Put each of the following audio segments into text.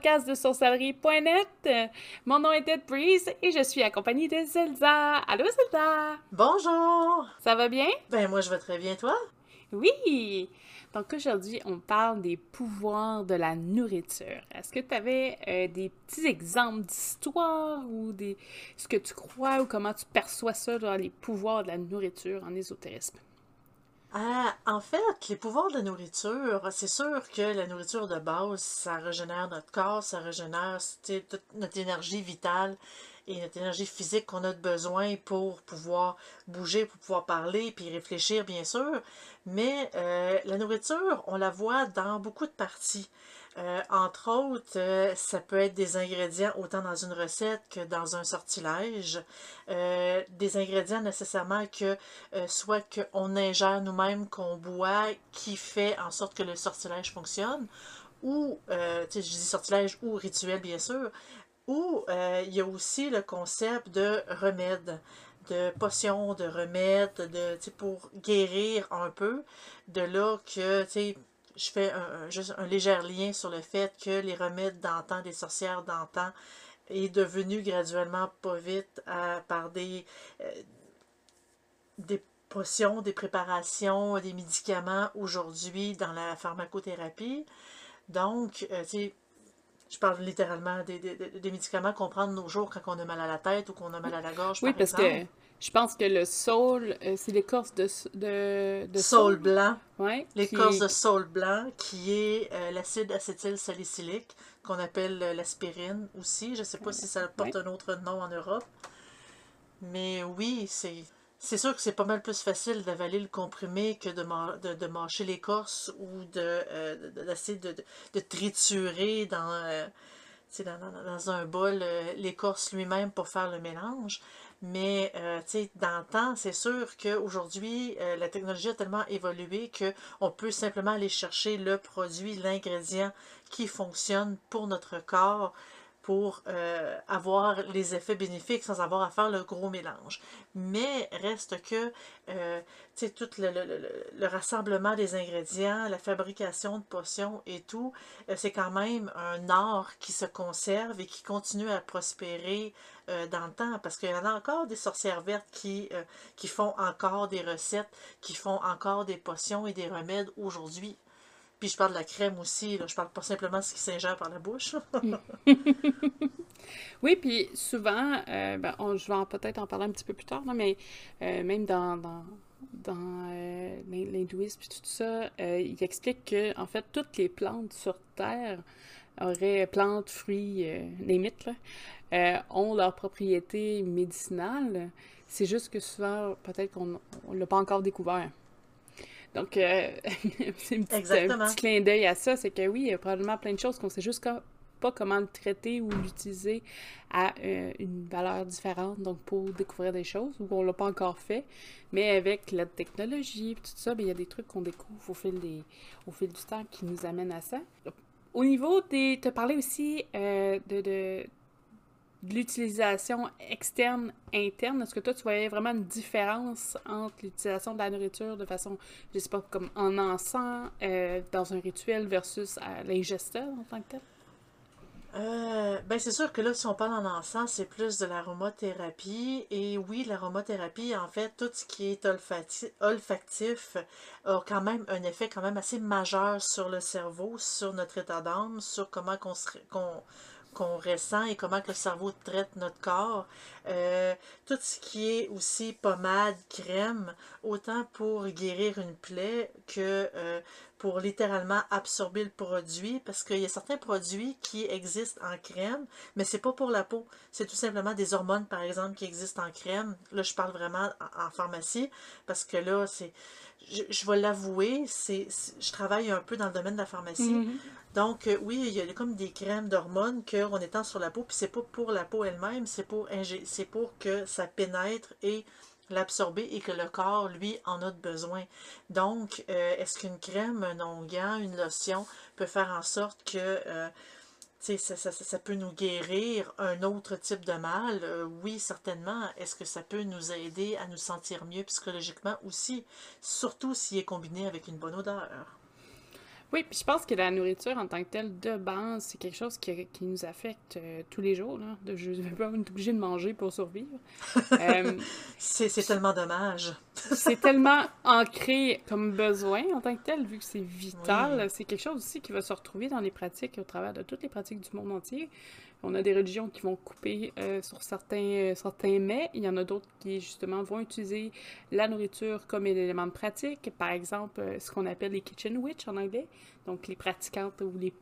podcast de sorcellerie.net. Mon nom est Ed Breeze et je suis accompagnée de Zelda. Allô Zelda! Bonjour! Ça va bien? Ben moi je vais très bien, toi? Oui! Donc aujourd'hui, on parle des pouvoirs de la nourriture. Est-ce que tu avais euh, des petits exemples d'histoire ou des ce que tu crois ou comment tu perçois ça dans les pouvoirs de la nourriture en ésotérisme? Ah, en fait, les pouvoirs de la nourriture, c'est sûr que la nourriture de base, ça régénère notre corps, ça régénère toute notre énergie vitale et notre énergie physique qu'on a besoin pour pouvoir bouger, pour pouvoir parler, puis réfléchir, bien sûr. Mais euh, la nourriture, on la voit dans beaucoup de parties. Euh, entre autres, euh, ça peut être des ingrédients autant dans une recette que dans un sortilège. Des ingrédients nécessairement que soit qu'on ingère nous-mêmes, qu'on boit, qui fait en sorte que le sortilège fonctionne, ou, je dis sortilège ou rituel bien sûr, ou il y a aussi le concept de remède de potions, de remèdes, de, pour guérir un peu. De là que, je fais un, juste un léger lien sur le fait que les remèdes d'antan, des sorcières d'antan, est devenu graduellement pas vite par des, euh, des potions, des préparations, des médicaments aujourd'hui dans la pharmacothérapie. Donc, euh, tu sais, je parle littéralement des, des, des médicaments qu'on prend de nos jours quand on a mal à la tête ou qu'on a mal à la gorge. Oui, parce que je pense que le saule, euh, c'est l'écorce de, de, de saule blanc. Ouais, l'écorce de saule blanc, qui est euh, l'acide acétylsalicylique, qu'on appelle euh, l'aspirine aussi. Je ne sais pas si ça porte un autre nom en Europe. Mais oui, c'est. C'est sûr que c'est pas mal plus facile d'avaler le comprimé que de, mâcher l'écorce ou de, d'essayer de, triturer dans, dans, un bol l'écorce lui-même pour faire le mélange. Mais, euh, dans le temps, c'est sûr qu'aujourd'hui, euh, la technologie a tellement évolué qu'on peut simplement aller chercher le produit, l'ingrédient qui fonctionne pour notre corps pour euh, avoir les effets bénéfiques sans avoir à faire le gros mélange. Mais reste que, euh, tu tout le, le, rassemblement des ingrédients, la fabrication de potions et tout, euh, c'est quand même un art qui se conserve et qui continue à prospérer dans le temps, parce qu'il y en a encore des sorcières vertes qui font encore des recettes, qui font encore des potions et des remèdes aujourd'hui. Puis je parle de la crème aussi, là. je parle pas simplement de ce qui s'ingère par la bouche. oui, puis souvent, euh, ben, je vais peut-être en parler un petit peu plus tard, mais euh, même dans, dans, dans euh, l'hindouisme et tout ça, il explique que en fait toutes les plantes sur Terre auraient plantes, fruits, les mythes, là, ont leurs propriétés médicinales. C'est juste que souvent, peut-être qu'on ne l'a pas encore découvert. Donc, euh, c'est un petit clin d'œil à ça. C'est que oui, il y a probablement plein de choses qu'on sait juste pas comment le traiter ou l'utiliser à euh, une valeur différente, donc pour découvrir des choses, ou on l'a pas encore fait. Mais avec la technologie et tout ça, ben, il y a des trucs qu'on découvre au fil, des, au fil du temps qui nous amènent à ça. Au niveau des... Tu as parlé aussi euh, de, de l'utilisation externe, interne, est-ce que toi, tu voyais vraiment une différence entre l'utilisation de la nourriture de façon, je sais pas, comme en encens, euh, dans un rituel versus l'ingesteur en tant que tel? Euh, ben c'est sûr que là, si on parle en encens, c'est plus de l'aromathérapie. Et oui, l'aromathérapie, en fait, tout ce qui est olfactif a quand même un effet quand même assez majeur sur le cerveau, sur notre état d'âme, sur comment qu'on qu'on ressent et comment que le cerveau traite notre corps. Euh, tout ce qui est aussi pommade, crème, autant pour guérir une plaie que euh, pour littéralement absorber le produit, parce qu'il y a certains produits qui existent en crème, mais c'est pas pour la peau. C'est tout simplement des hormones, par exemple, qui existent en crème. Là, je parle vraiment en, pharmacie, parce que là, c'est... Je, vais l'avouer, c'est je travaille un peu dans le domaine de la pharmacie. Mm-hmm. Donc, euh, oui, il y a comme des crèmes d'hormones qu'on étend sur la peau, puis c'est pas pour la peau elle-même, c'est pour, que ça pénètre et l'absorber et que le corps, lui, en a besoin. Donc, euh, est-ce qu'une crème, un onguent, une lotion peut faire en sorte que euh, ça, peut nous guérir un autre type de mal? oui, certainement. Est-ce que ça peut nous aider à nous sentir mieux psychologiquement aussi? Surtout s'il est combiné avec une bonne odeur? Oui, puis je pense que la nourriture en tant que telle, de base, c'est quelque chose qui, qui nous affecte euh, tous les jours. Là. De, je ne vais pas être obligé de manger pour survivre. Euh, c'est tellement dommage. c'est tellement ancré comme besoin en tant que tel, vu que c'est vital. C'est quelque chose aussi qui va se retrouver dans les pratiques au travers de toutes les pratiques du monde entier. On a des religions qui vont couper euh, sur certains, euh, certains mets. Il y en a d'autres qui, justement, vont utiliser la nourriture comme un élément de pratique. Par exemple, euh, ce qu'on appelle les kitchen witch en anglais. Donc, les pratiquantes ou les,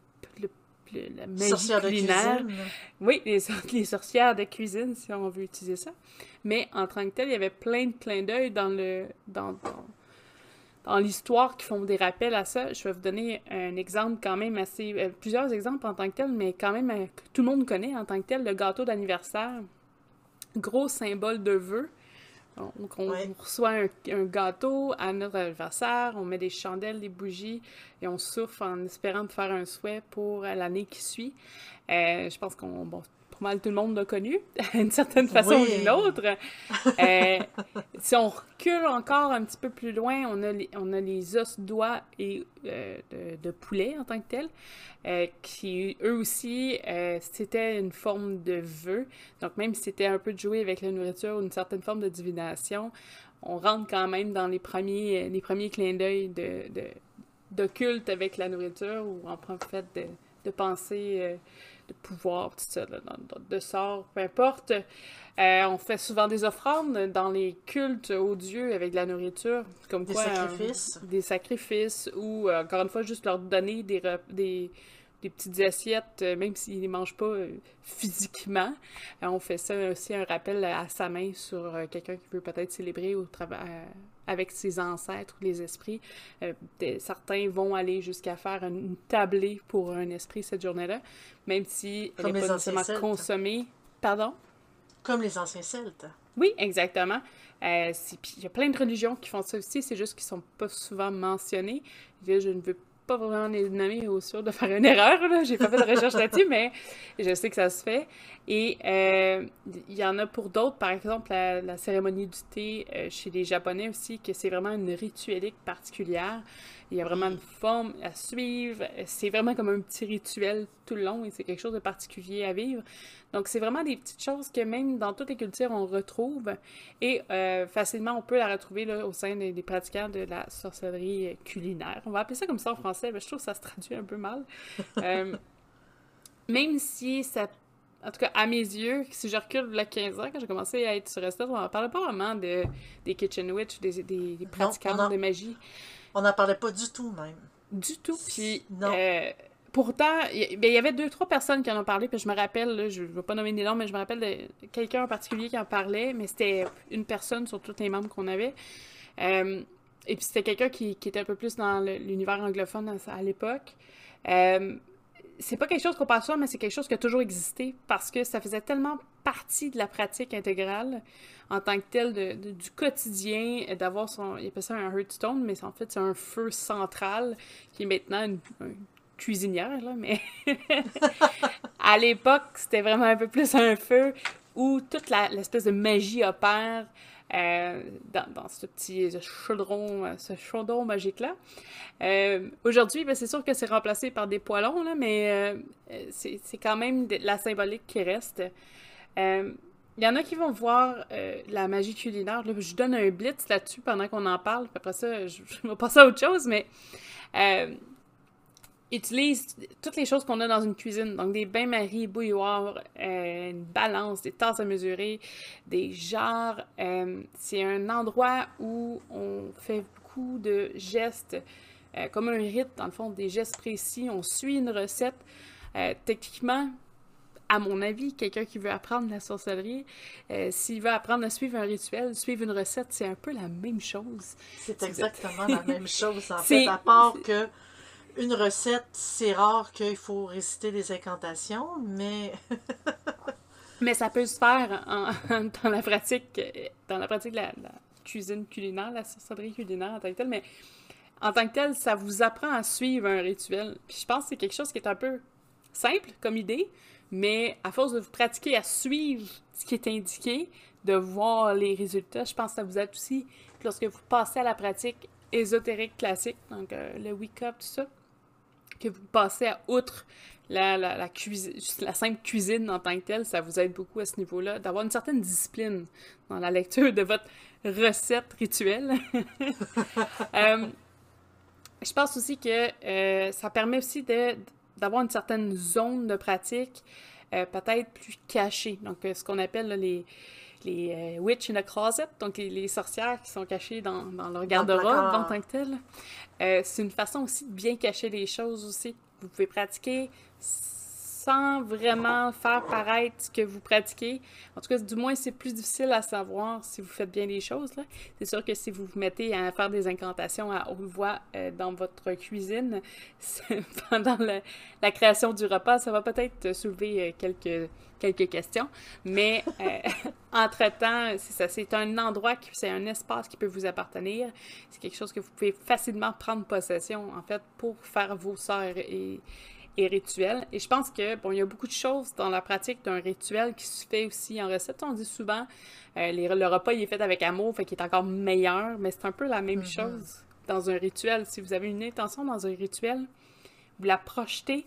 la magie sorcières culinaire. De cuisine. Oui, les, les, sorcières de cuisine, si on veut utiliser ça. Mais en tant que tel, il y avait plein de clins d'œil dans le... dans dans l'histoire qui font des rappels à ça. Je vais vous donner un exemple quand même assez... Euh, plusieurs exemples en tant que tel, mais quand même euh, que tout le monde connaît en tant que tel, le gâteau d'anniversaire. Gros symbole de vœux. Donc, on reçoit un, gâteau à notre anniversaire, on met des chandelles, des bougies et on souffle en espérant de faire un souhait pour l'année qui suit. Euh, je pense qu'on bon, mal tout le monde l'a connu, d'une certaine façon ou d'une autre. Euh, si on recule encore un petit peu plus loin, on a les, on a les os d'oie et euh, de, poulet en tant que tel, euh, qui eux aussi, c'était une forme de vœu. Donc même si c'était un peu de jouer avec la nourriture ou une certaine forme de divination, on rentre quand même dans les premiers, les premiers clins d'œil de, de, culte avec la nourriture ou en fait de, de penser de pouvoir, tout ça, de, sort, peu importe. Euh, on fait souvent des offrandes dans les cultes aux dieux avec de la nourriture, comme des quoi, sacrifices. des sacrifices, ou euh, encore une fois, juste leur donner des, des, des petites assiettes, euh, même s'ils ne mangent pas physiquement. on fait ça aussi un rappel à sa main sur quelqu'un qui veut peut-être célébrer au travail avec ses ancêtres ou les esprits. Euh, certains vont aller jusqu'à faire une tablée pour un esprit cette journée-là, même si elle n'est pas nécessairement consommée. Pardon? Comme les anciens Celtes. Oui, exactement. Euh, il y a plein de religions qui font ça aussi, c'est juste qu'ils sont pas souvent mentionnés. Je ne veux pas vraiment les nommer au sûr de faire une erreur. Là. J'ai pas fait de recherche là-dessus, mais je sais que ça se fait. Et euh, il y en a pour d'autres, par exemple, la, cérémonie du thé euh, chez les Japonais aussi, que c'est vraiment une rituelique particulière. Il y a vraiment une forme à suivre. C'est vraiment comme un petit rituel tout le long et c'est quelque chose de particulier à vivre. Donc, c'est vraiment des petites choses que même dans toutes les cultures, on retrouve et euh, facilement, on peut la retrouver là, au sein des, pratiquants de la sorcellerie culinaire. On va appeler ça comme ça en français, mais je trouve que ça se traduit un peu mal. Euh, même si ça en tout cas, à mes yeux, si je recule il 15 ans, quand j'ai commencé à être sur Restore, on ne parlait pas vraiment de, des Kitchen Witch, des, des, pratiquants de magie. On n'en parlait pas du tout, même. Du tout. Puis, euh, pourtant, ben, il y avait deux, trois personnes qui en ont parlé, puis je me rappelle, je ne vais pas nommer des noms, mais je me rappelle de quelqu'un en particulier qui en parlait, mais c'était une personne sur tous les membres qu'on avait. Euh, et puis c'était quelqu'un qui, était un peu plus dans l'univers anglophone à, l'époque. Euh, c'est pas quelque chose qu'on passe sur, mais c'est quelque chose qui a toujours existé parce que ça faisait tellement partie de la pratique intégrale en tant que telle du quotidien d'avoir son. Il appelle ça un Hearthstone, mais en fait, c'est un feu central qui est maintenant une, cuisinière, là, mais à l'époque, c'était vraiment un peu plus un feu où toute l'espèce de magie opère. Euh, dans, ce petit chaudron, ce chaudron magique-là. Euh, aujourd'hui, ben, c'est sûr que c'est remplacé par des poêlons, là, mais euh, c'est quand même la symbolique qui reste. Il y en a qui vont voir la magie culinaire. Là, je donne un blitz là-dessus pendant qu'on en parle, après ça, je, vais passer à autre chose, mais utilise toutes les choses qu'on a dans une cuisine. Donc, des bains-maries, bouilloires, euh, une balance, des tasses à mesurer, des jarres. Euh, c'est un endroit où on fait beaucoup de gestes, euh, comme un rite, dans le fond, des gestes précis. On suit une recette. techniquement, à mon avis, quelqu'un qui veut apprendre la sorcellerie, s'il veut apprendre à suivre un rituel, suivre une recette, c'est un peu la même chose. C'est exactement la même chose, en fait, à part que une recette, c'est rare qu'il faut réciter des incantations, mais. mais ça peut se faire dans la pratique, dans la pratique de la, cuisine culinaire, la sorcellerie culinaire en tant que telle, mais en tant que tel, ça vous apprend à suivre un rituel. Puis je pense que c'est quelque chose qui est un peu simple comme idée, mais à force de vous pratiquer à suivre ce qui est indiqué, de voir les résultats, je pense que ça vous aide aussi lorsque vous passez à la pratique ésotérique classique, donc euh, le Wicca, tout ça, que vous passez à outre la, la, la, simple cuisine en tant que telle, ça vous aide beaucoup à ce niveau-là, d'avoir une certaine discipline dans la lecture de votre recette rituelle. euh, je pense aussi que euh, ça permet aussi d'avoir une certaine zone de pratique euh, peut-être plus cachée. Donc, ce qu'on appelle les, les euh, witch in a closet, donc les, les, sorcières qui sont cachées dans, dans leur garde-robe en tant que tel. Euh, c'est une façon aussi de bien cacher les choses aussi. Vous pouvez pratiquer sans vraiment faire paraître ce que vous pratiquez. En tout cas, du moins, c'est plus difficile à savoir si vous faites bien les choses. C'est sûr que si vous vous mettez à faire des incantations à haute voix euh, dans votre cuisine pendant la création du repas, ça va peut-être soulever euh, quelques, quelques questions. Mais euh, entre-temps, c'est un endroit, c'est un espace qui peut vous appartenir. C'est quelque chose que vous pouvez facilement prendre possession, en fait, pour faire vos sœurs et et rituel. Et je pense que, bon, il y a beaucoup de choses dans la pratique d'un rituel qui se fait aussi en recette. On dit souvent, euh, les, le repas, il est fait avec amour, fait qu'il est encore meilleur, mais c'est un peu la même mm -hmm. chose dans un rituel. Si vous avez une intention dans un rituel, vous la projetez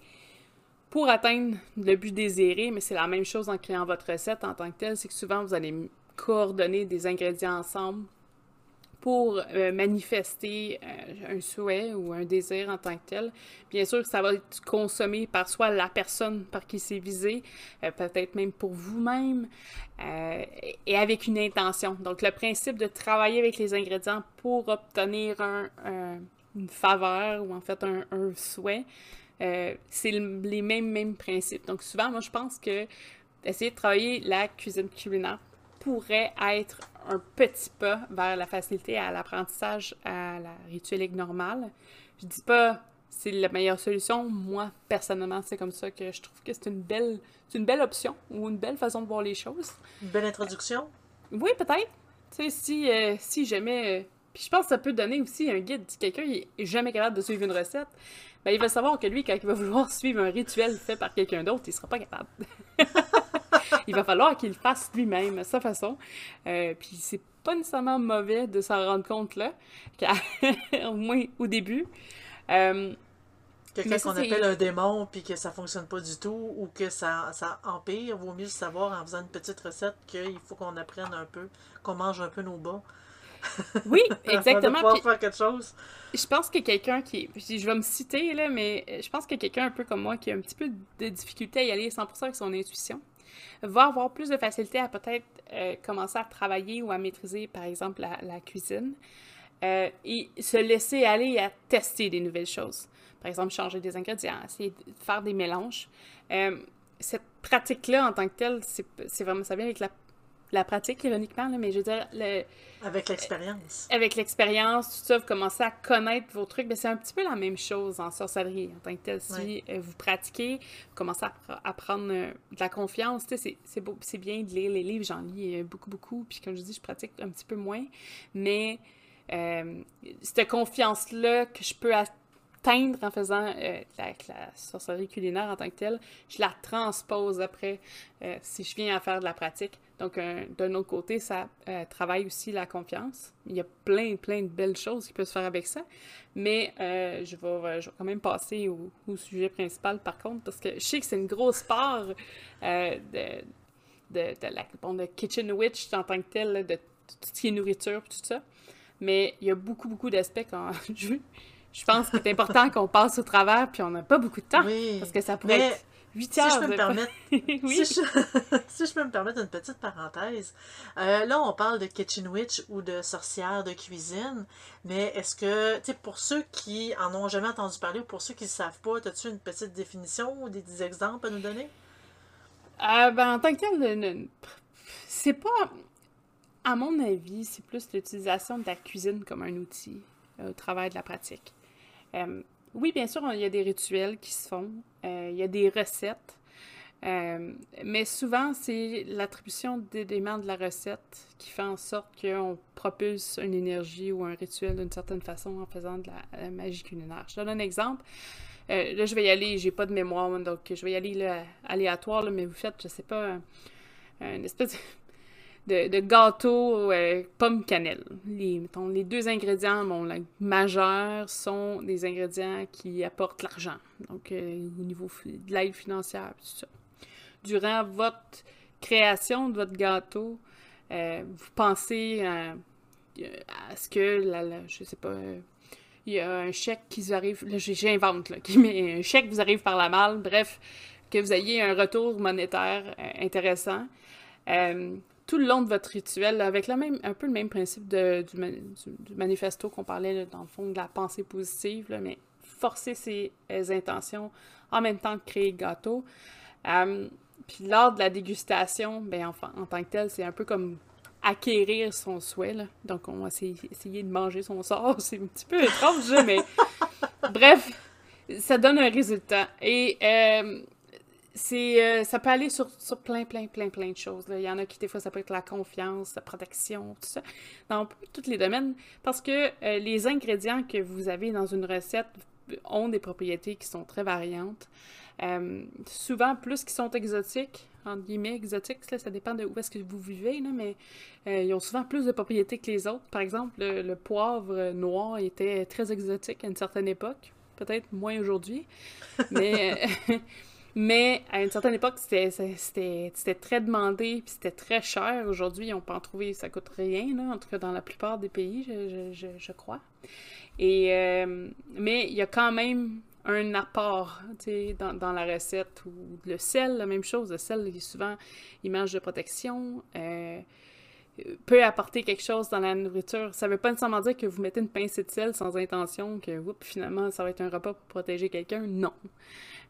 pour atteindre le but désiré, mais c'est la même chose en créant votre recette en tant que telle, c'est que souvent, vous allez coordonner des ingrédients ensemble pour euh, manifester euh, un souhait ou un désir en tant que tel. Bien sûr, ça va être consommé par soit la personne par qui c'est visé, euh, peut-être même pour vous-même, et avec une intention. Donc, le principe de travailler avec les ingrédients pour obtenir un, un, une faveur ou en fait un, souhait, c'est les mêmes, mêmes principes. Donc, souvent, moi, je pense que essayer de travailler la cuisine culinaire pourrait être un petit pas vers la facilité à l'apprentissage à la rituelique normale. Je dis pas c'est la meilleure solution. Moi, personnellement, c'est comme ça que je trouve que c'est une belle, une belle option ou une belle façon de voir les choses. Une belle introduction? Euh, oui, peut-être. Tu sais, si, euh, si jamais... Euh, puis je pense que ça peut donner aussi un guide. Si quelqu'un est jamais capable de suivre une recette, ben, il va savoir que lui, quand il va vouloir suivre un rituel fait par quelqu'un d'autre, il sera pas capable. il va falloir qu'il le fasse lui-même à sa façon. Euh, puis c'est pas nécessairement mauvais de s'en rendre compte là, au moins au début. Euh, Quelqu'un qu'on appelle un démon puis que ça fonctionne pas du tout ou que ça, ça empire, vaut mieux le savoir en faisant une petite recette qu'il faut qu'on apprenne un peu, qu'on mange un peu nos bas. Oui, exactement. Puis, faire quelque chose. Je pense que quelqu'un qui. Je vais me citer, là, mais je pense que quelqu'un un peu comme moi qui a un petit peu de difficulté à y aller 100% avec son intuition va avoir plus de facilité à peut-être euh, commencer à travailler ou à maîtriser, par exemple, la, cuisine euh, et se laisser aller à tester des nouvelles choses. Par exemple, changer des ingrédients, essayer de faire des mélanges. Euh, cette pratique-là, en tant que telle, c'est vraiment, ça vient avec la la pratique, ironiquement, là, mais je veux dire... Le, avec l'expérience. Euh, avec l'expérience, tout ça, vous commencez à connaître vos trucs, mais c'est un petit peu la même chose en sorcellerie, en tant que tel. Si euh, vous pratiquez, vous commencez à, à prendre euh, de la confiance, c'est bien de lire les livres, j'en lis beaucoup, beaucoup, puis comme je dis, je pratique un petit peu moins, mais euh, cette confiance-là que je peux atteindre en faisant euh, la, la, sorcellerie culinaire en tant que telle, je la transpose après euh, si je viens à faire de la pratique. Donc, euh, d'un autre côté, ça euh, travaille aussi la confiance. Il y a plein, plein de belles choses qui peuvent se faire avec ça. Mais euh, je, vais, je vais quand même passer au, au, sujet principal, par contre, parce que je sais que c'est une grosse part de, de, de, la bon, de Kitchen Witch en tant que telle, de tout ce qui est nourriture tout ça. Mais il y a beaucoup, beaucoup d'aspects quand je, je pense qu'il est important qu'on passe au travers, puis on n'a pas beaucoup de temps. Oui, parce que ça pourrait mais... être 8 heures. Si je peux me permettre, oui. si, je, si, je, peux me permettre une petite parenthèse, euh, là on parle de kitchen witch ou de sorcière de cuisine, mais est-ce que, tu sais, pour ceux qui en ont jamais entendu parler ou pour ceux qui ne savent pas, as-tu une petite définition ou des, des, exemples à nous donner? Euh, ben, en tant que tel, c'est pas, à mon avis, c'est plus l'utilisation de la cuisine comme un outil euh, au travail de la pratique. Euh, oui, bien sûr, il y a des rituels qui se font, euh, il y a des recettes, euh, mais souvent, c'est l'attribution d'éléments de la recette qui fait en sorte qu'on propulse une énergie ou un rituel d'une certaine façon en faisant de la, magie culinaire. Je donne un exemple. Euh, là, je vais y aller, j'ai pas de mémoire, donc je vais y aller là, aléatoire, mais vous faites, je sais pas, une espèce de, gâteau euh, pomme cannelle. Les, les deux ingrédients majeurs sont des ingrédients qui apportent l'argent, donc euh, au niveau de l'aide financière. Durant votre création de votre gâteau, euh, vous pensez à, ce que, la, je sais pas, il y a un chèque qui vous arrive, là j'invente, là, met un chèque vous arrive par la malle, bref, que vous ayez un retour monétaire intéressant tout le long de votre rituel, avec le même, un peu le même principe de, du, manifesto qu'on parlait, dans le fond, de la pensée positive, mais forcer ses intentions en même temps que créer le gâteau. Euh, puis lors de la dégustation, ben, enfin, en tant que tel, c'est un peu comme acquérir son souhait. Donc, on va essayer, de manger son sort. C'est un petit peu étrange, mais bref, ça donne un résultat. Et euh, c'est euh, ça peut aller sur, plein, plein, plein, plein de choses. Il y en a qui, des fois, ça peut être la confiance, la protection, tout ça. Dans tous les domaines. Parce que euh, les ingrédients que vous avez dans une recette ont des propriétés qui sont très variantes. Euh, souvent, plus qui sont exotiques, entre guillemets, exotiques, ça dépend de où est-ce que vous vivez, mais ils ont souvent plus de propriétés que les autres. Par exemple, le poivre noir était très exotique à une certaine époque. Peut-être moins aujourd'hui. Mais... Mais à une certaine époque, c'était très demandé, puis c'était très cher. Aujourd'hui, on peut en trouver, ça coûte rien, en tout cas dans la plupart des pays, je, crois. Euh, mais il y a quand même un apport dans, la recette, ou le sel, la même chose. Le sel est souvent image de protection. Euh, peut apporter quelque chose dans la nourriture. Ça veut pas nécessairement dire que vous mettez une pincée de sel sans intention, que finalement ça va être un repas pour protéger quelqu'un. Non.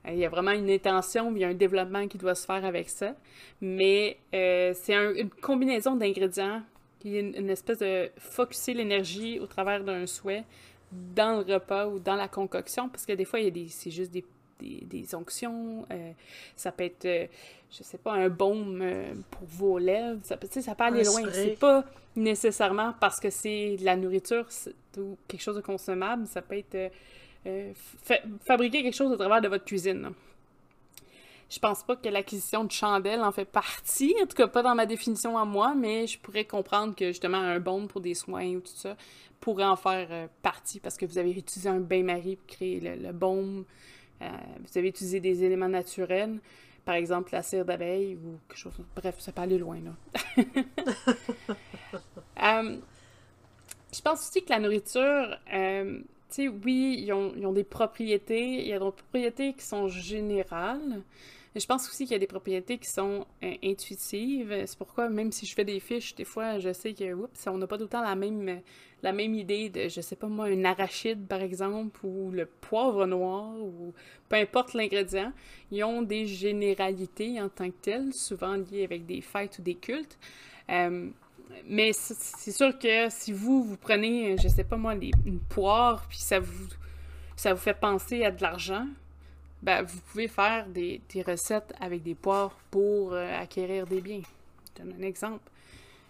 Il y a vraiment une intention, il y a un développement qui doit se faire avec ça. Mais euh, c'est une combinaison d'ingrédients qui est une, espèce de focuser l'énergie au travers d'un souhait dans le repas ou dans la concoction, parce que des fois, il y a des, c'est juste des, des, onctions, euh, ça peut être, euh, je sais pas, un baume pour vos lèvres, ça peut, ça peut aller loin. C'est pas nécessairement parce que c'est de la nourriture ou quelque chose de consommable, ça peut être euh, fabriquer quelque chose au travers de votre cuisine. Je pense pas que l'acquisition de chandelles en fait partie, en tout cas pas dans ma définition à moi, mais je pourrais comprendre que justement un baume pour des soins ou tout ça pourrait en faire euh, partie parce que vous avez utilisé un bain-marie pour créer le, baume, euh, vous avez utilisé des éléments naturels, par exemple la cire d'abeille ou quelque chose. Bref, ça peut aller loin là. je pense aussi que la nourriture, tu sais, oui, ils ont, des propriétés, il y a des propriétés qui sont générales. Je pense aussi qu'il y a des propriétés qui sont euh, intuitives. C'est pourquoi, même si je fais des fiches, des fois, je sais que, oups, on n'a pas tout la même, la même idée de, je sais pas moi, un arachide, par exemple, ou le poivre noir, ou peu importe l'ingrédient. Ils ont des généralités en tant que telles, souvent liées avec des fêtes ou des cultes. Euh, mais c'est sûr que si vous, vous prenez, je sais pas moi, une poire, puis ça vous, ça vous fait penser à de l'argent, ben, vous pouvez faire des, recettes avec des poires pour euh, acquérir des biens. Je donne un exemple.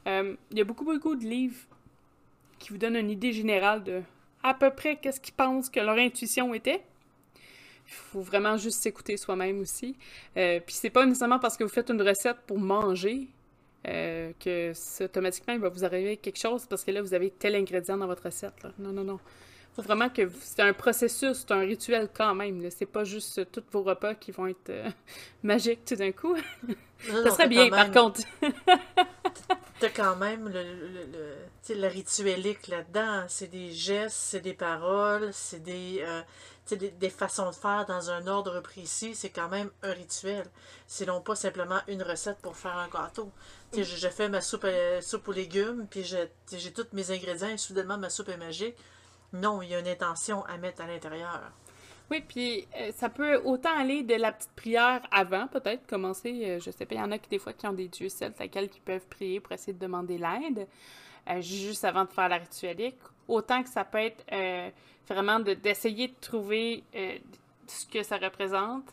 Euh, il y a beaucoup, beaucoup de livres qui vous donnent une idée générale de à peu près qu'est-ce qu'ils pensent que leur intuition était. Il faut vraiment juste s'écouter soi-même aussi. Euh, puis c'est pas nécessairement parce que vous faites une recette pour manger euh, que automatiquement, il va vous arriver quelque chose parce que là, vous avez tel ingrédient dans votre recette. Là. Non, non, non. Il faut vraiment que c'est un processus, c'est un rituel quand même. C'est pas juste euh, tous vos repas qui vont être euh, magiques tout d'un coup. ça serait bien, par contre. T'as quand même le, le, le, rituelique là-dedans. C'est des gestes, c'est des paroles, c'est des, des, façons de faire dans un ordre précis. C'est quand même un rituel. C'est non pas simplement une recette pour faire un gâteau. Je, je, fais ma soupe, soupe aux légumes, puis j'ai tous mes ingrédients et soudainement ma soupe est magique. Non, il y a une intention à mettre à l'intérieur. Oui, puis euh, ça peut autant aller de la petite prière avant, peut-être, commencer, euh, je sais pas, il y en a qui des fois qui ont des dieux celtes à qui peuvent prier pour essayer de demander l'aide, euh, juste avant de faire la rituelique. Autant que ça peut être vraiment d'essayer de, trouver ce que ça représente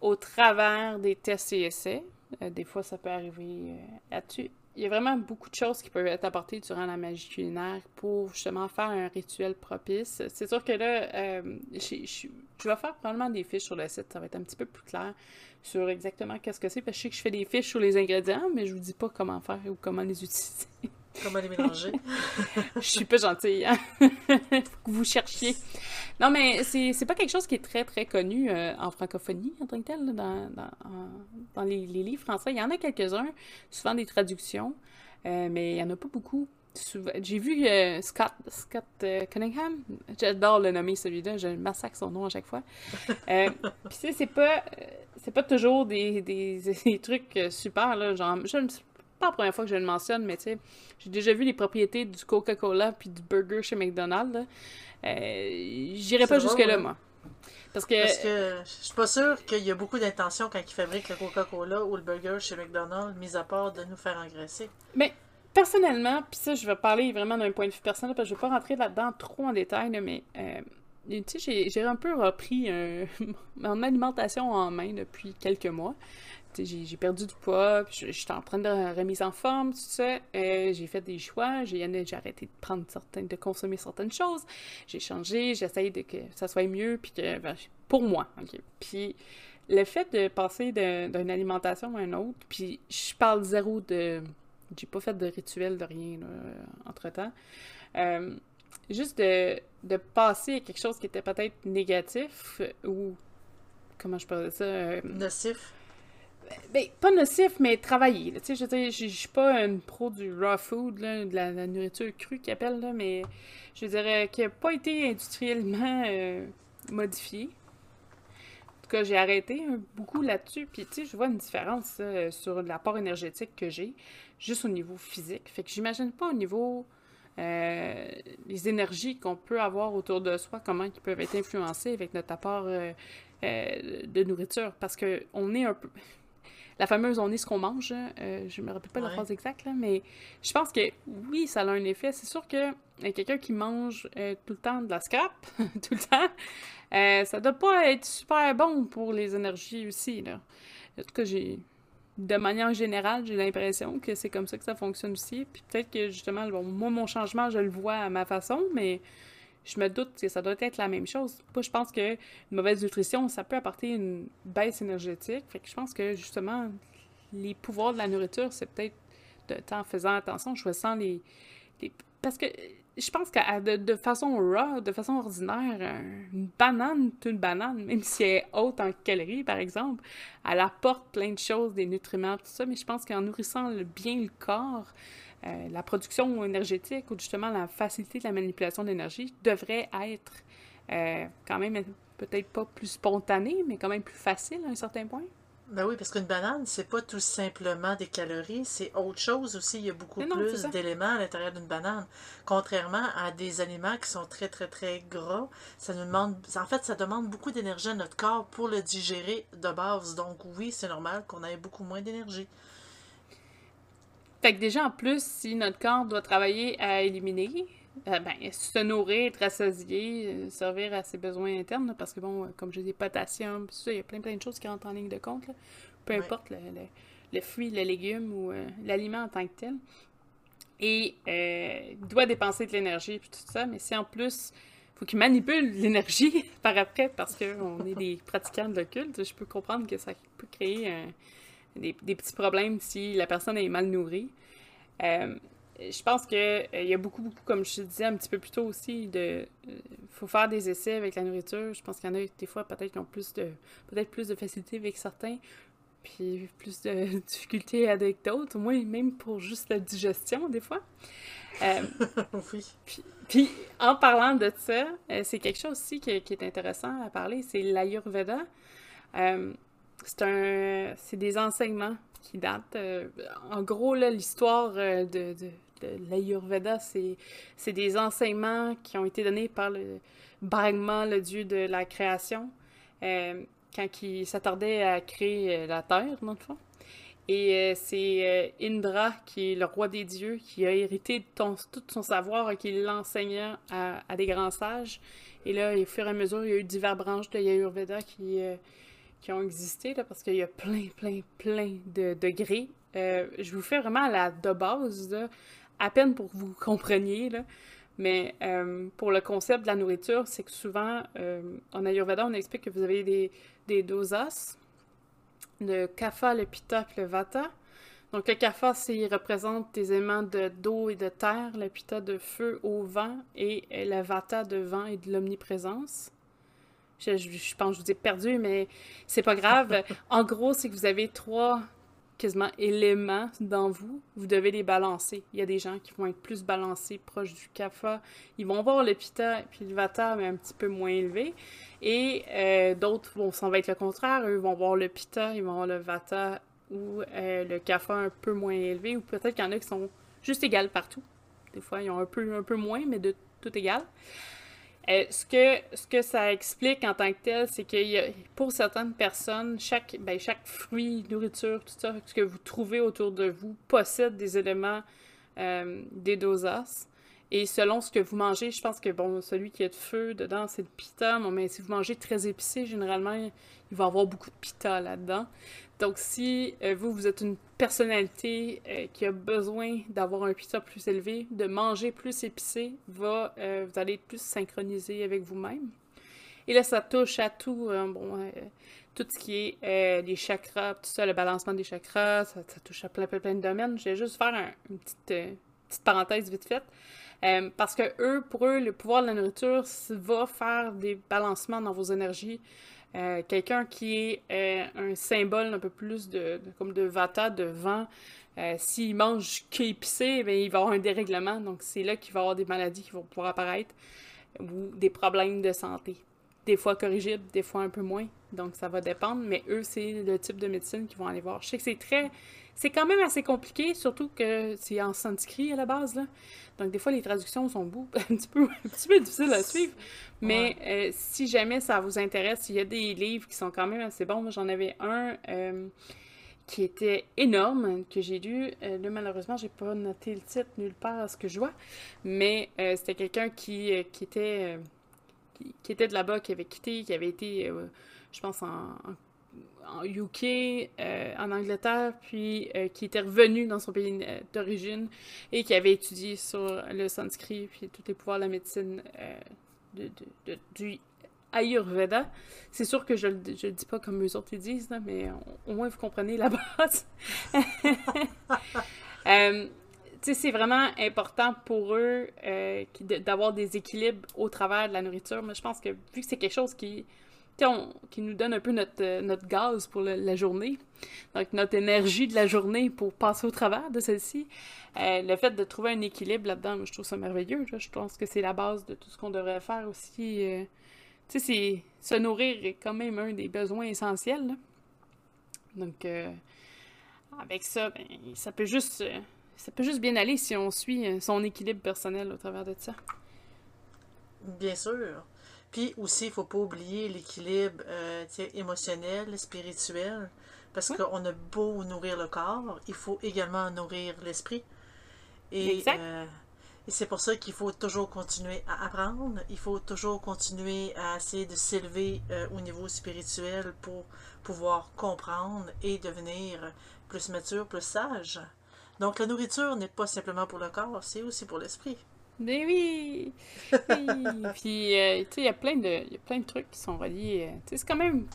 au travers des tests et essais. des fois, ça peut arriver là-dessus. il y a vraiment beaucoup de choses qui peuvent être apportées durant la magie culinaire pour justement faire un rituel propice. C'est sûr que là, euh, je vais faire probablement des fiches sur le site, ça va être un petit peu plus clair sur exactement qu'est-ce que c'est, je sais que je fais des fiches sur les ingrédients, mais je vous dis pas comment faire ou comment les utiliser. Comment les mélanger? je suis pas gentille, hein? Faut que vous cherchiez. Non, mais c'est pas quelque chose qui est très, très connu euh, en francophonie, en tant que tel, dans, dans, les, livres français. Il y en a quelques-uns, souvent des traductions, euh, mais il y en a pas beaucoup. J'ai vu euh, Scott, Scott Cunningham, j'adore le nommer celui-là, je massacre son nom à chaque fois. Puis tu sais, c'est pas, pas toujours des, des, trucs super, là, genre, je pas la première fois que je le mentionne, mais tu sais, j'ai déjà vu les propriétés du Coca-Cola puis du burger chez McDonald's. Euh, J'irai pas jusque-là, moi. Parce que... Parce que je suis pas sûre qu'il y a beaucoup d'intentions quand ils fabriquent le Coca-Cola ou le burger chez McDonald's, mis à part de nous faire engraisser. Mais personnellement, puis ça, je vais parler vraiment d'un point de vue personnel, parce que je vais pas rentrer là-dedans trop en détail, mais euh, tu sais, j'ai un peu repris mon alimentation en main depuis quelques mois j'ai perdu du poids, j'étais en train de remise en forme, tout ça. Euh, j'ai fait des choix, j'ai arrêté de prendre certaines, de consommer certaines choses. J'ai changé, j'essaye de que ça soit mieux, puis que ben, pour moi. Puis le fait de passer d'une alimentation à une autre, puis je parle zéro de, j'ai pas fait de rituel de rien entre temps. Euh, juste de, de passer à quelque chose qui était peut-être négatif ou comment je parle ça euh, nocif ben, pas nocif, mais travailler. Je je suis pas une pro du raw food, là, de la, nourriture crue qu'ils appellent, là, mais je dirais qui n'a pas été industriellement euh, modifiée. En tout cas, j'ai arrêté beaucoup là-dessus, puis tu sais, je vois une différence sur l'apport énergétique que j'ai, juste au niveau physique. Fait que j'imagine pas au niveau euh, les énergies qu'on peut avoir autour de soi, comment ils peuvent être influencées avec notre apport euh, de nourriture, parce que on est un peu la fameuse on est ce qu'on mange. Euh, je me rappelle pas la phrase exacte, là, mais je pense que oui, ça a un effet. C'est sûr que euh, quelqu'un qui mange euh, tout le temps de la scrap, tout le temps, euh, ça doit pas être super bon pour les énergies aussi. Là. En tout cas, j'ai. De manière générale, j'ai l'impression que c'est comme ça que ça fonctionne aussi. Puis peut-être que justement, moi, mon changement, je le vois à ma façon, mais je me doute que ça doit être la même chose. Moi, je pense que une mauvaise nutrition, ça peut apporter une baisse énergétique. Je pense que justement, les pouvoirs de la nourriture, c'est peut-être en faisant attention, en choisissant les, Parce que je pense que de, de, façon raw, de façon ordinaire, une banane, une banane, même si elle est haute en calories, par exemple, elle apporte plein de choses, des nutriments, tout ça, mais je pense qu'en nourrissant bien le corps, euh, la production énergétique ou justement la facilité de la manipulation d'énergie devrait être euh, quand même peut-être pas plus spontanée, mais quand même plus facile à un certain point. Ben oui, parce qu'une banane, c'est pas tout simplement des calories, c'est autre chose aussi. Il y a beaucoup plus d'éléments à l'intérieur d'une banane. Contrairement à des aliments qui sont très, très, très gras, ça nous demande. En fait, ça demande beaucoup d'énergie à notre corps pour le digérer de base. Donc oui, c'est normal qu'on ait beaucoup moins d'énergie. Fait que déjà, en plus, si notre corps doit travailler à éliminer, euh, ben, se nourrir, être rassasié, euh, servir à ses besoins internes, parce que bon, euh, comme je dis, potassium, il y a plein plein de choses qui rentrent en ligne de compte, peu importe le, le, fruit, le légume ou l'aliment en tant que tel. Et il doit dépenser de l'énergie puis tout ça, mais si en plus faut qu'il manipule l'énergie par après parce qu'on est des pratiquants de l'occulte, je peux comprendre que ça peut créer un des, petits problèmes si la personne est mal nourrie. Euh, je pense qu'il euh, y a beaucoup, beaucoup, comme je te disais un petit peu plus tôt aussi, de euh, faut faire des essais avec la nourriture. Je pense qu'il y en a des fois peut-être qui ont plus de peut-être plus de facilité avec certains, puis plus de difficultés avec d'autres, au moins même pour juste la digestion des fois. oui. Puis, en parlant de ça, c'est quelque chose aussi qui, qui, est intéressant à parler, c'est l'Ayurveda c'est un c'est des enseignements qui datent. Euh, en gros, l'histoire euh, de, de, l'Ayurveda, c'est des enseignements qui ont été donnés par le Brahma, le dieu de la création, euh, quand il s'attardait à créer la Terre, dans le fond. Et c'est Indra, qui est le roi des dieux, qui a hérité de tout son savoir et qui l'enseignait à, à, des grands sages. Et là, au fur et à mesure, il y a eu diverses branches de l'Ayurveda qui qui ont existé, là, parce qu'il y a plein, plein, plein de degrés je vous fais vraiment la de base, à peine pour que vous compreniez, là. Mais pour le concept de la nourriture, c'est que souvent, en Ayurveda, on explique que vous avez des, des dosas, le kapha, le pitta et le vata. Donc, le kapha, il représente des éléments d'eau et de terre, le pitta de feu, au vent, et le vata de vent et de l'omniprésence. Je, je, pense que je vous ai perdu, mais c'est pas grave. en gros, c'est que vous avez trois quasiment éléments dans vous, vous devez les balancer. Il y a des gens qui vont être plus balancés proches du kapha. Ils vont voir le pitta puis le vata, mais un petit peu moins élevé. Et euh, d'autres, vont ça va être le contraire. Eux vont voir le pitta, ils vont voir le vata ou euh, le kapha un peu moins élevé. Ou peut-être qu'il y en a qui sont juste égales partout. Des fois, ils ont un peu, un peu moins, mais de tout égal. Euh, ce, que, ça explique en tant que tel, c'est que pour certaines personnes, chaque, ben, chaque fruit, nourriture, tout ça, ce que vous trouvez autour de vous possède des éléments euh, des dosas. Et selon ce que vous mangez, je pense que bon, celui qui a de feu dedans, c'est le pita. Mais si vous mangez très épicé, généralement, il va y avoir beaucoup de pita là-dedans. Donc, si euh, vous, vous êtes une personnalité euh, qui a besoin d'avoir un pizza plus élevé, de manger plus épicé, va, euh, vous allez être plus synchronisé avec vous-même. Et là, ça touche à tout, bon, tout ce qui est les chakras, tout ça, le balancement des chakras, ça, touche à plein, plein, plein de domaines. Je vais juste faire une petite, petite parenthèse vite faite. Parce que eux, pour eux, le pouvoir de la nourriture va faire des balancements dans vos énergies. Euh, quelqu'un qui est euh, un symbole un peu plus de, comme de vata, de vent, euh, s'il mange qu'épicé, ben, il va avoir un dérèglement. Donc, c'est là qu'il va avoir des maladies qui vont pouvoir apparaître ou des problèmes de santé. Des fois corrigibles, des fois un peu moins. Donc, ça va dépendre. Mais eux, c'est le type de médecine qu'ils vont aller voir. Je sais que c'est très c'est quand même assez compliqué, surtout que c'est en sanskrit à la base. Là. Donc, des fois, les traductions sont un petit peu, un petit peu difficiles à suivre. Mais euh, si jamais ça vous intéresse, il y a des livres qui sont quand même assez bons. Moi, j'en avais un euh, qui était énorme, que j'ai lu. Euh, là, malheureusement, j'ai pas noté le titre nulle part à ce que je vois. Mais c'était quelqu'un qui, qui était. Qui, était de là-bas, qui avait quitté, qui avait été, je pense, en, en en UK, euh, en Angleterre, puis euh, qui était revenu dans son pays euh, d'origine et qui avait étudié sur le sanskrit, puis tous les pouvoirs de la médecine de, du Ayurveda. C'est sûr que je ne le dis pas comme eux autres ils disent, mais au moins vous comprenez la base. c'est vraiment important pour eux d'avoir des équilibres au travers de la nourriture, mais je pense que vu que c'est quelque chose qui qui nous donne un peu notre, euh, notre gaz pour la journée, donc notre énergie de la journée pour passer au travers de celle-ci. Euh, le fait de trouver un équilibre là-dedans, je trouve ça merveilleux. Je pense que c'est la base de tout ce qu'on devrait faire aussi. Euh, tu sais, se nourrir est quand même un des besoins essentiels. Donc, avec ça, ben, ça peut juste ça peut juste bien aller si on suit son équilibre personnel au travers de ça. Bien sûr. Puis aussi, il ne faut pas oublier l'équilibre euh, émotionnel, spirituel, parce qu'on a beau nourrir le corps, il faut également nourrir l'esprit. Et, euh, et c'est pour ça qu'il faut toujours continuer à apprendre, il faut toujours continuer à essayer de s'élever euh, au niveau spirituel pour pouvoir comprendre et devenir plus mature, plus sage. Donc la nourriture n'est pas simplement pour le corps, c'est aussi pour l'esprit. Mais oui! Puis, euh, tu sais, il y a plein de plein de trucs qui sont reliés. Euh, tu sais, c'est quand même...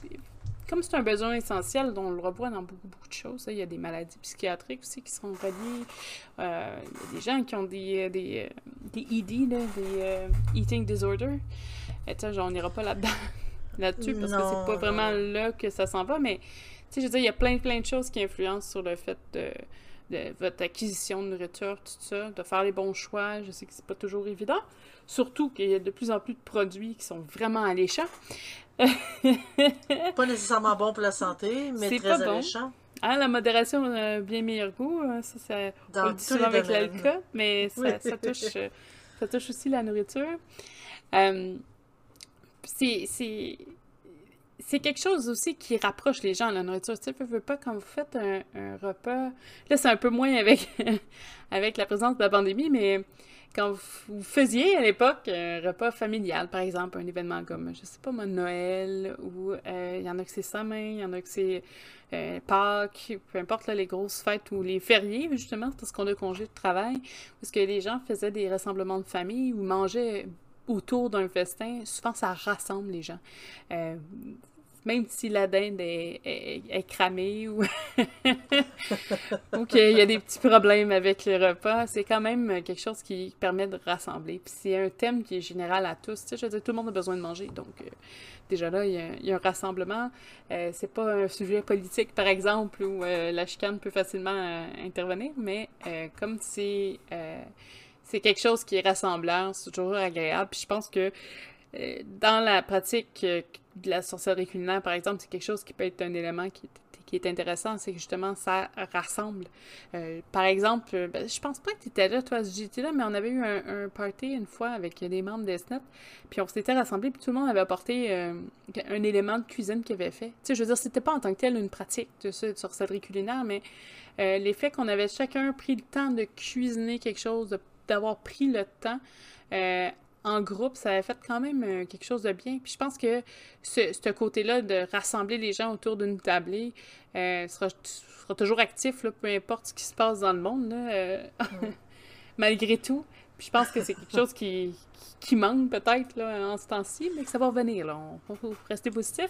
Comme c'est un besoin essentiel dont on le revoit dans beaucoup, beaucoup de choses, il y a des maladies psychiatriques aussi qui sont reliées. Euh, il y a des gens qui ont des, des, des ED, là, des Eating Disorder. Et tu sais, on n'ira pas là-dedans, là-dessus, parce que c'est pas vraiment là que ça s'en va, mais tu sais, je veux dire, il y a plein, plein de choses qui influencent sur le fait de de votre acquisition de nourriture, tout ça, de faire les bons choix. Je sais que c'est pas toujours évident. Surtout qu'il y a de plus en plus de produits qui sont vraiment alléchants. pas nécessairement bon pour la santé, mais très alléchant. Hein, la modération a bien meilleur goût. Hein, ça, ça Dans souvent avec l'alcool, mais ça, ça, touche, ça touche aussi la nourriture. Euh, c'est c'est quelque chose aussi qui rapproche les gens la nourriture. Tu sais, veux pas quand vous faites un, repas. Là, c'est un peu moins avec, avec la présence de la pandémie, mais quand vous faisiez à l'époque un repas familial, par exemple, un événement comme, je sais pas moi, Noël, ou euh, il y en a que c'est Saint-Main, il y en a que c'est euh, Pâques, peu importe les grosses fêtes ou les fériés, justement, parce qu'on a congé de travail, parce que les gens faisaient des rassemblements de famille ou mangeaient autour d'un festin, souvent ça rassemble les gens. Euh, même si la dinde est, cramée ou, ou qu'il y a des petits problèmes avec le repas, c'est quand même quelque chose qui permet de rassembler. Puis c'est un thème qui est général à tous. Je veux dire, tout le monde a besoin de manger. Donc, euh, déjà là, il y, a, un rassemblement. Euh, c'est pas un sujet politique, par exemple, où euh, la chicane peut facilement intervenir, mais comme c'est c'est quelque chose qui est rassemblant, c'est toujours agréable. Puis je pense que dans la pratique de la sorcellerie culinaire, par exemple, c'est quelque chose qui peut être un élément qui, qui est intéressant, c'est que justement, ça rassemble. Euh, par exemple, euh, ben, je pense pas que tu étais là, toi, j'étais là, mais on avait eu un, party une fois avec des membres d'Esnet, puis on s'était rassemblés, puis tout le monde avait apporté euh, un élément de cuisine qu'il avait fait. Tu sais, je veux dire, c'était pas en tant que tel une pratique de, de sorcellerie culinaire, mais l'effet qu'on avait chacun pris le temps de cuisiner quelque chose, d'avoir pris le temps en groupe, ça a fait quand même euh, quelque chose de bien. Puis je pense que ce, côté-là de rassembler les gens autour d'une tablée euh, sera, toujours actif, là, peu importe ce qui se passe dans le monde, euh, malgré tout. Puis je pense que c'est quelque chose qui, qui, manque peut-être en ce temps-ci, mais que ça va revenir. Là. On faut rester positif.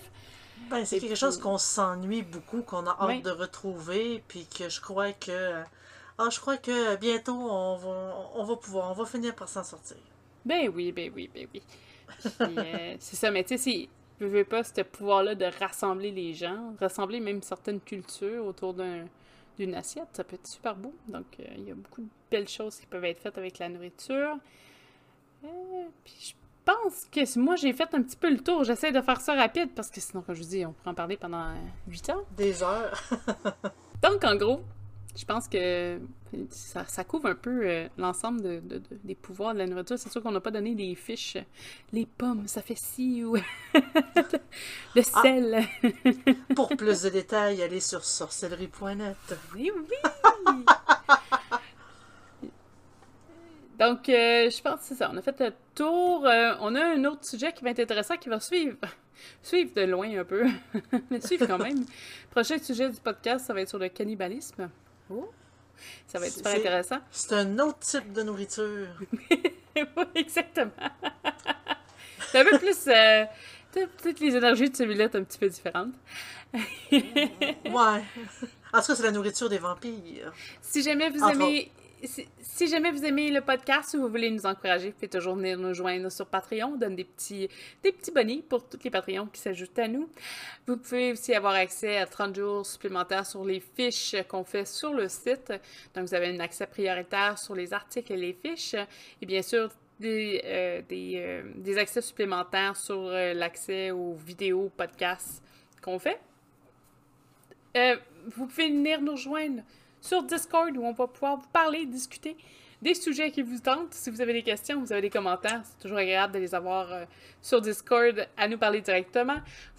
Ben, c'est quelque chose qu'on s'ennuie beaucoup, qu'on a hâte de retrouver, puis que je crois que... Ah, je crois que bientôt, on va, on va pouvoir, on va finir par s'en sortir. Ben oui, ben oui, ben oui. Euh, c'est ça, mais tu sais, si je veux pas ce pouvoir-là de rassembler les gens, rassembler même certaines cultures autour d'une assiette, ça peut être super beau. Donc, euh, il y a beaucoup de belles choses qui peuvent être faites avec la nourriture. Euh, puis je pense que moi, j'ai fait un petit peu le tour. J'essaie de faire ça rapide parce que sinon, comme je vous dis, on pourrait en parler pendant 8 ans. Des heures. Donc, en gros, je pense que ça, couvre un peu euh, l'ensemble de, des pouvoirs de la nourriture. C'est sûr qu'on n'a pas donné des fiches. Les pommes, ça fait ci ou le ah! sel. Pour plus de détails, allez sur sorcellerie.net. Oui, oui! Donc, euh, je pense que c'est ça. On a fait le tour. Euh, on a un autre sujet qui va être intéressant qui va suivre. suivre de loin un peu. Mais suivre quand même. Prochain sujet du podcast, ça va être sur le cannibalisme. Oh. Ça va être super intéressant. C'est un autre type de nourriture. oui, exactement. c'est un peu plus. Euh, toutes les énergies de celui-là sont un petit peu différentes. ouais. En tout cas, c'est la nourriture des vampires. Si jamais vous aimez si, jamais vous aimez le podcast ou vous voulez nous encourager, vous pouvez toujours venir nous joindre sur Patreon. On donne des petits, des petits bonnets pour tous les Patreons qui s'ajoutent à nous. Vous pouvez aussi avoir accès à 30 jours supplémentaires sur les fiches qu'on fait sur le site. Donc, vous avez un accès prioritaire sur les articles et les fiches. Et bien sûr, des, euh, euh, des, accès supplémentaires sur euh, l'accès aux vidéos, podcasts qu'on fait. vous pouvez venir nous rejoindre sur Discord où on va pouvoir vous parler, discuter des sujets qui vous tentent. Si vous avez des questions, vous avez des commentaires, c'est toujours agréable de les avoir euh, sur Discord à nous parler directement.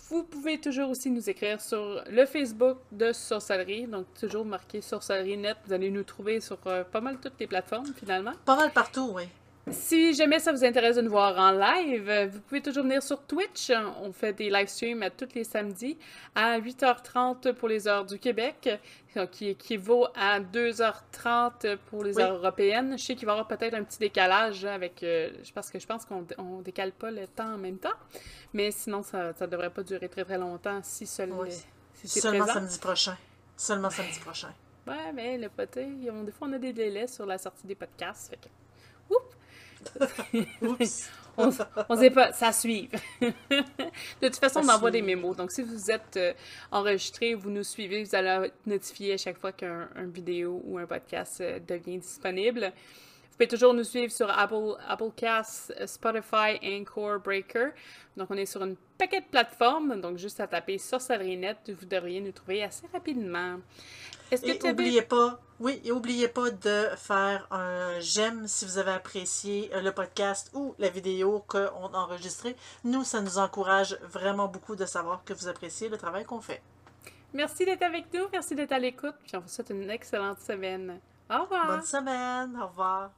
Vous pouvez toujours aussi nous écrire sur le Facebook de Sorcellerie, donc toujours marqué Sorcellerie Net. Vous allez nous trouver sur euh, pas mal toutes les plateformes finalement. Pas mal partout, oui. Si jamais ça vous intéresse de nous voir en live, vous pouvez toujours venir sur Twitch. On fait des live streams à tous les samedis à 8h30 pour les heures du Québec, qui équivaut à 2h30 pour les heures européennes. Je sais qu'il va y avoir peut-être un petit décalage avec. Euh, parce que je pense qu'on ne décale pas le temps en même temps. Mais sinon, ça ne devrait pas durer très très longtemps si, seulement Seulement samedi prochain. Seulement samedi prochain. Ouais, mais le poté, des fois on a des délais sur la sortie des podcasts. Fait que, on, on sait pas, ça suit. de toute façon, on envoie des mémos. Donc, si vous êtes euh, enregistré, vous nous suivez, vous allez notifier à chaque fois qu'un vidéo ou un podcast euh, devient disponible. Vous pouvez toujours nous suivre sur Apple, Applecast, Spotify, Anchor, Breaker. Donc, on est sur une paquet de plateformes. Donc, juste à taper Sorcellerie.net, vous devriez nous trouver assez rapidement. Est-ce que n'oubliez pas, oui, et n'oubliez pas de faire un j'aime si vous avez apprécié euh, le podcast ou la vidéo qu'on a enregistrée. Nous, ça nous encourage vraiment beaucoup de savoir que vous appréciez le travail qu'on fait. Merci d'être avec nous, merci d'être à l'écoute, puis on vous souhaite une excellente semaine. Au revoir. Bonne semaine, au revoir.